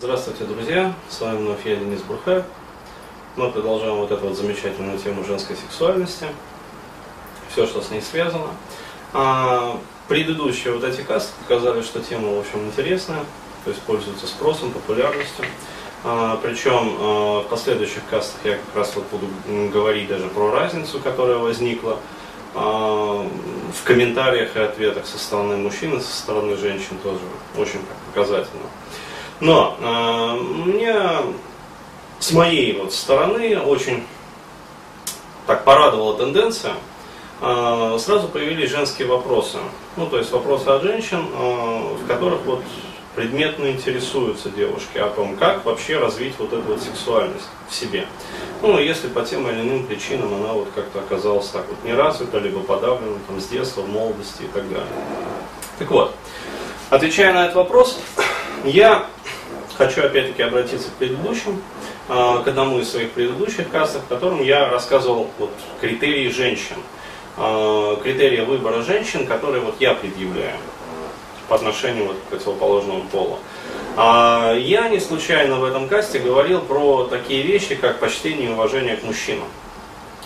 Здравствуйте, друзья! С вами вновь я, Денис Бурхаев. Мы продолжаем вот эту вот замечательную тему женской сексуальности. Все, что с ней связано. А, предыдущие вот эти касты показали, что тема, в общем, интересная, то есть пользуется спросом, популярностью. А, причем а, в последующих кастах я как раз вот буду говорить даже про разницу, которая возникла а, в комментариях и ответах со стороны мужчин и со стороны женщин тоже очень показательно. Но э, мне с моей вот стороны очень так порадовала тенденция. Э, сразу появились женские вопросы. Ну, то есть вопросы от женщин, э, в которых вот предметно интересуются девушки о том, как вообще развить вот эту вот сексуальность в себе. Ну, если по тем или иным причинам она вот как-то оказалась так вот не развита, либо подавлена там с детства, в молодости и так далее. Так вот, отвечая на этот вопрос, я хочу опять-таки обратиться к предыдущим, а, к одному из своих предыдущих кассов, в котором я рассказывал вот, критерии женщин, а, критерии выбора женщин, которые вот я предъявляю по отношению вот, к противоположному полу. А я не случайно в этом касте говорил про такие вещи, как почтение и уважение к мужчинам.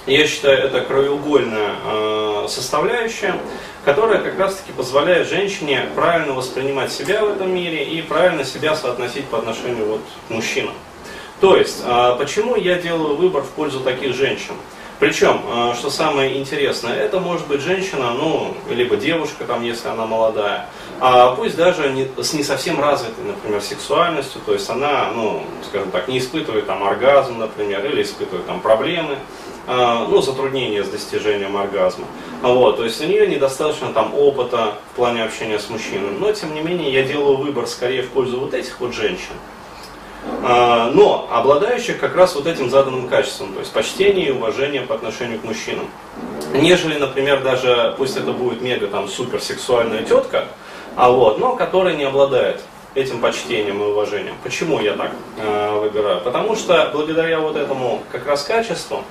Я считаю, это краеугольная составляющая, которая как раз-таки позволяет женщине правильно воспринимать себя в этом мире и правильно себя соотносить по отношению вот, к мужчинам. То есть, э, почему я делаю выбор в пользу таких женщин? Причем, э, что самое интересное, это может быть женщина, ну, либо девушка, там, если она молодая, а пусть даже не, с не совсем развитой, например, сексуальностью, то есть она, ну, скажем так, не испытывает там оргазм, например, или испытывает там проблемы, ну, затруднения с достижением оргазма. Вот, то есть у нее недостаточно там опыта в плане общения с мужчиной. Но, тем не менее, я делаю выбор скорее в пользу вот этих вот женщин, а, но обладающих как раз вот этим заданным качеством, то есть почтение и уважение по отношению к мужчинам. Нежели, например, даже, пусть это будет мега там суперсексуальная тетка, а вот, но которая не обладает этим почтением и уважением. Почему я так э, выбираю? Потому что благодаря вот этому как раз качеству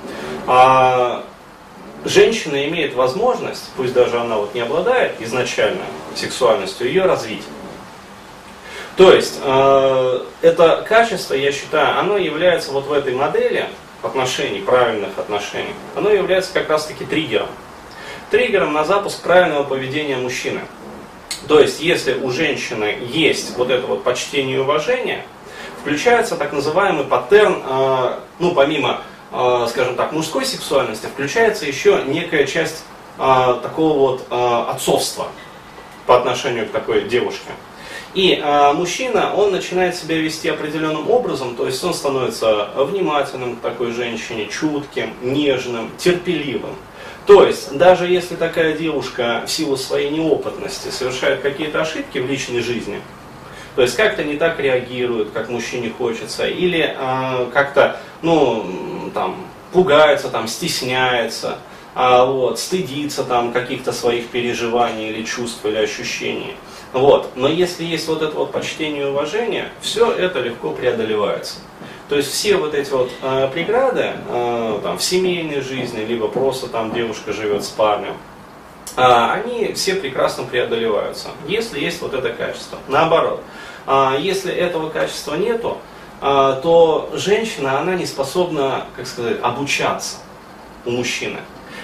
э, женщина имеет возможность, пусть даже она вот не обладает изначально сексуальностью, ее развить. То есть э, это качество, я считаю, оно является вот в этой модели отношений, правильных отношений, оно является как раз-таки триггером. Триггером на запуск правильного поведения мужчины. То есть, если у женщины есть вот это вот почтение и уважение, включается так называемый паттерн, э, ну, помимо, э, скажем так, мужской сексуальности, включается еще некая часть э, такого вот отцовства по отношению к такой девушке. И э, мужчина, он начинает себя вести определенным образом, то есть он становится внимательным к такой женщине, чутким, нежным, терпеливым. То есть, даже если такая девушка в силу своей неопытности совершает какие-то ошибки в личной жизни, то есть как-то не так реагирует, как мужчине хочется, или э, как-то, ну, там, пугается, там, стесняется, а, вот, стыдится там каких-то своих переживаний или чувств или ощущений – вот. Но если есть вот это вот почтение и уважение, все это легко преодолевается. То есть все вот эти вот э, преграды э, там, в семейной жизни, либо просто там девушка живет с парнем, э, они все прекрасно преодолеваются, если есть вот это качество. Наоборот, э, если этого качества нету, э, то женщина, она не способна, как сказать, обучаться у мужчины.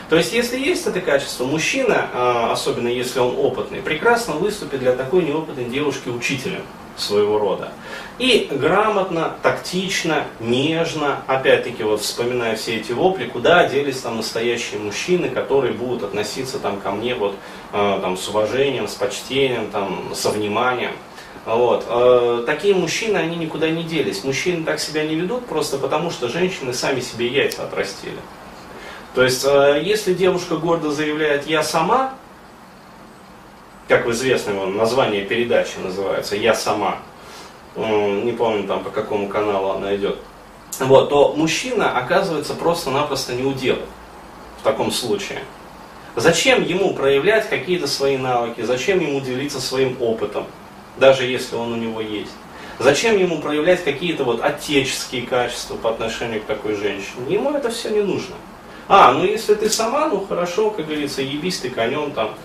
То есть, если есть это качество, мужчина, особенно если он опытный, прекрасно выступит для такой неопытной девушки учителем своего рода. И грамотно, тактично, нежно, опять-таки вот вспоминая все эти вопли, куда делись там настоящие мужчины, которые будут относиться там ко мне вот а, там с уважением, с почтением, там, со вниманием. Вот. А, такие мужчины, они никуда не делись. Мужчины так себя не ведут просто потому, что женщины сами себе яйца отрастили. То есть, э, если девушка гордо заявляет «я сама», как в известном название передачи называется «Я сама», не помню там по какому каналу она идет, вот, то мужчина оказывается просто-напросто не удел в таком случае. Зачем ему проявлять какие-то свои навыки, зачем ему делиться своим опытом, даже если он у него есть? Зачем ему проявлять какие-то вот отеческие качества по отношению к такой женщине? Ему это все не нужно. А, ну если ты сама, ну хорошо, как говорится, ебись ты конем там,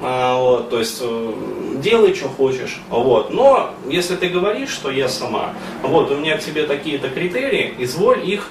вот, то есть э, делай, что хочешь, вот, но если ты говоришь, что я сама, вот, у меня к тебе такие-то критерии, изволь их,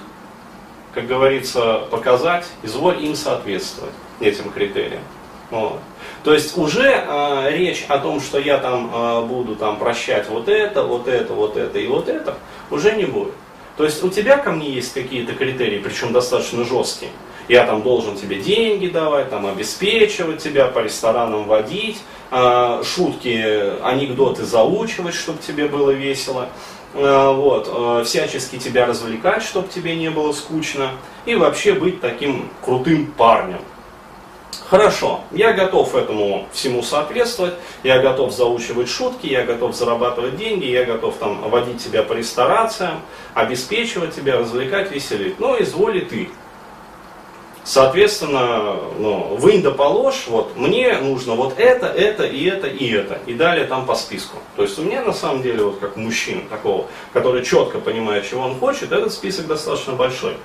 как говорится, показать, изволь им соответствовать, этим критериям. Вот. То есть уже э, речь о том, что я там э, буду там прощать вот это, вот это, вот это и вот это, уже не будет. То есть у тебя ко мне есть какие-то критерии, причем достаточно жесткие. Я там должен тебе деньги давать, там обеспечивать тебя, по ресторанам водить, э, шутки, анекдоты заучивать, чтобы тебе было весело. Э, вот, э, всячески тебя развлекать, чтобы тебе не было скучно. И вообще быть таким крутым парнем. Хорошо, я готов этому всему соответствовать, я готов заучивать шутки, я готов зарабатывать деньги, я готов там водить тебя по ресторациям, обеспечивать тебя, развлекать, веселить. Но изволи ты. Соответственно, ну, вынь да положь, вот, мне нужно вот это, это, и это, и это. И далее там по списку. То есть у меня на самом деле, вот как мужчина такого, который четко понимает, чего он хочет, этот список достаточно большой.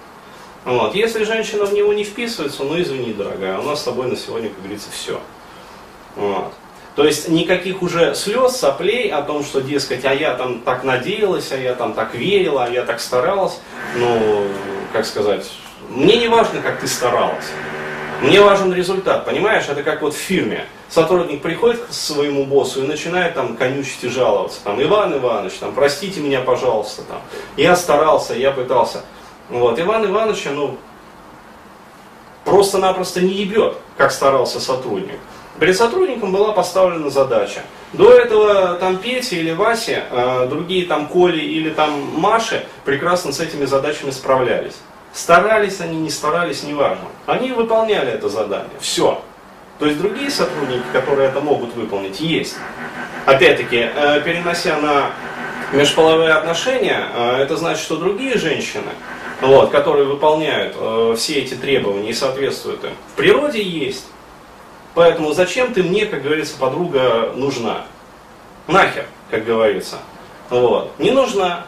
Вот. Если женщина в него не вписывается, ну извини, дорогая, у нас с тобой на сегодня, как говорится, все. Вот. То есть никаких уже слез, соплей о том, что, дескать, а я там так надеялась, а я там так верила, а я так старалась. Ну, как сказать, мне не важно, как ты старалась. Мне важен результат, понимаешь? Это как вот в фирме. Сотрудник приходит к своему боссу и начинает там конючить и жаловаться. Там, Иван Иванович, там, простите меня, пожалуйста, там, я старался, я пытался. Вот. Иван Ивановича, ну, просто-напросто не ебет, как старался сотрудник. Перед сотрудником была поставлена задача. До этого там Петя или Вася, э, другие там Коли или там Маши прекрасно с этими задачами справлялись. Старались они, не старались, неважно. Они выполняли это задание. Все. То есть другие сотрудники, которые это могут выполнить, есть. Опять-таки, э, перенося на межполовые отношения, э, это значит, что другие женщины, вот, которые выполняют э, все эти требования и соответствуют им, в природе есть. Поэтому зачем ты мне, как говорится, подруга нужна? Нахер, как говорится. Вот. Не нужна.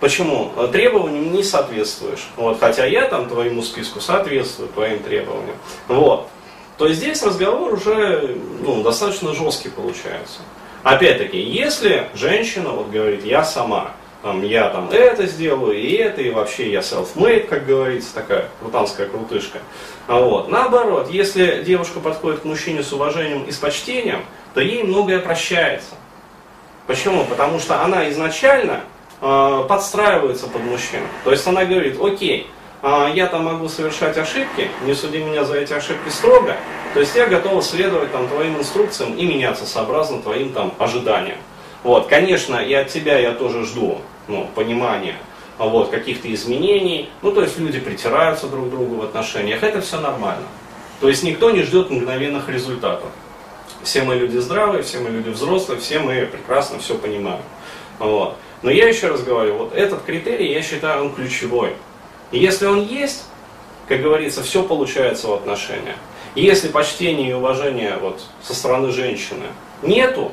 Почему? Требованиям не соответствуешь. Вот. Хотя я там твоему списку соответствую твоим требованиям. Вот. То здесь разговор уже ну, достаточно жесткий получается. Опять-таки, если женщина вот говорит, я сама, там, я там это сделаю, и это, и вообще я self-made, как говорится, такая крутанская крутышка. А вот. Наоборот, если девушка подходит к мужчине с уважением и с почтением, то ей многое прощается. Почему? Потому что она изначально э, подстраивается под мужчину. То есть она говорит, окей, э, я там могу совершать ошибки, не суди меня за эти ошибки строго, то есть я готова следовать там, твоим инструкциям и меняться сообразно твоим там, ожиданиям. Вот, конечно, и от тебя я тоже жду ну, понимания вот, каких-то изменений. Ну, то есть люди притираются друг к другу в отношениях. Это все нормально. То есть никто не ждет мгновенных результатов. Все мы люди здравые, все мы люди взрослые, все мы прекрасно все понимаем. Вот. Но я еще раз говорю, вот этот критерий, я считаю, он ключевой. И если он есть, как говорится, все получается в отношениях. И если почтения и уважения вот, со стороны женщины нету,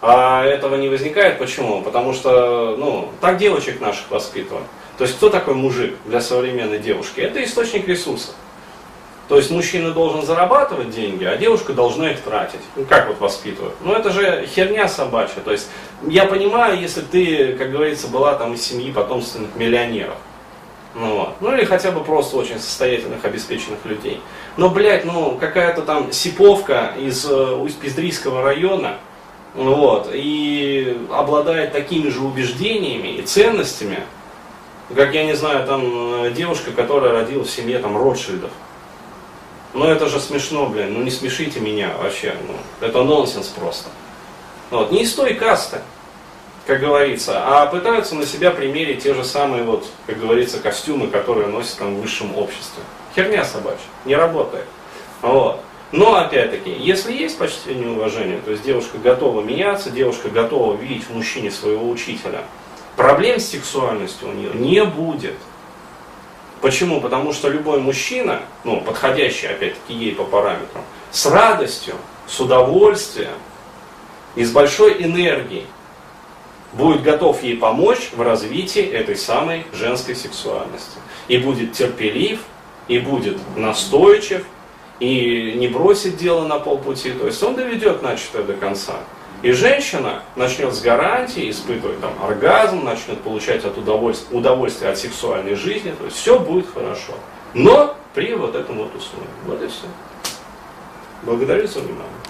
а этого не возникает, почему? Потому что, ну, так девочек наших воспитывают. То есть кто такой мужик для современной девушки? Это источник ресурсов. То есть мужчина должен зарабатывать деньги, а девушка должна их тратить. Ну, как вот воспитывают? Ну это же херня собачья. То есть я понимаю, если ты, как говорится, была там из семьи потомственных миллионеров. Ну, вот. ну или хотя бы просто очень состоятельных, обеспеченных людей. Но, блядь, ну какая-то там сиповка из э, Усть-Пиздрийского района, вот, и обладает такими же убеждениями и ценностями, как, я не знаю, там э, девушка, которая родилась в семье там Ротшильдов. Ну это же смешно, блин, ну не смешите меня вообще, ну, это нонсенс просто. Вот, не из той касты, как говорится, а пытаются на себя примерить те же самые, вот, как говорится, костюмы, которые носят там в высшем обществе. Херня собачья, не работает. Вот. Но, опять-таки, если есть почтение и уважение, то есть девушка готова меняться, девушка готова видеть в мужчине своего учителя, проблем с сексуальностью у нее не будет. Почему? Потому что любой мужчина, ну, подходящий, опять-таки, ей по параметрам, с радостью, с удовольствием и с большой энергией будет готов ей помочь в развитии этой самой женской сексуальности. И будет терпелив, и будет настойчив, и не бросит дело на полпути, то есть он доведет начатое до конца. И женщина начнет с гарантией испытывать там оргазм, начнет получать от удовольствия, удовольствие от сексуальной жизни, то есть все будет хорошо. Но при вот этом вот условии. Вот и все. Благодарю за внимание.